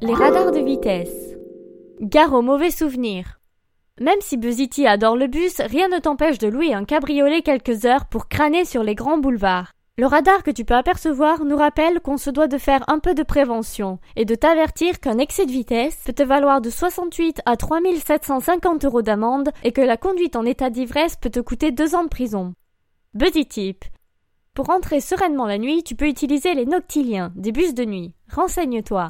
Les radars de vitesse. Gare aux mauvais souvenirs. Même si Buzzity adore le bus, rien ne t'empêche de louer un cabriolet quelques heures pour crâner sur les grands boulevards. Le radar que tu peux apercevoir nous rappelle qu'on se doit de faire un peu de prévention et de t'avertir qu'un excès de vitesse peut te valoir de 68 à 3750 euros d'amende et que la conduite en état d'ivresse peut te coûter deux ans de prison. Buddy tip. Pour rentrer sereinement la nuit, tu peux utiliser les noctiliens, des bus de nuit. Renseigne-toi.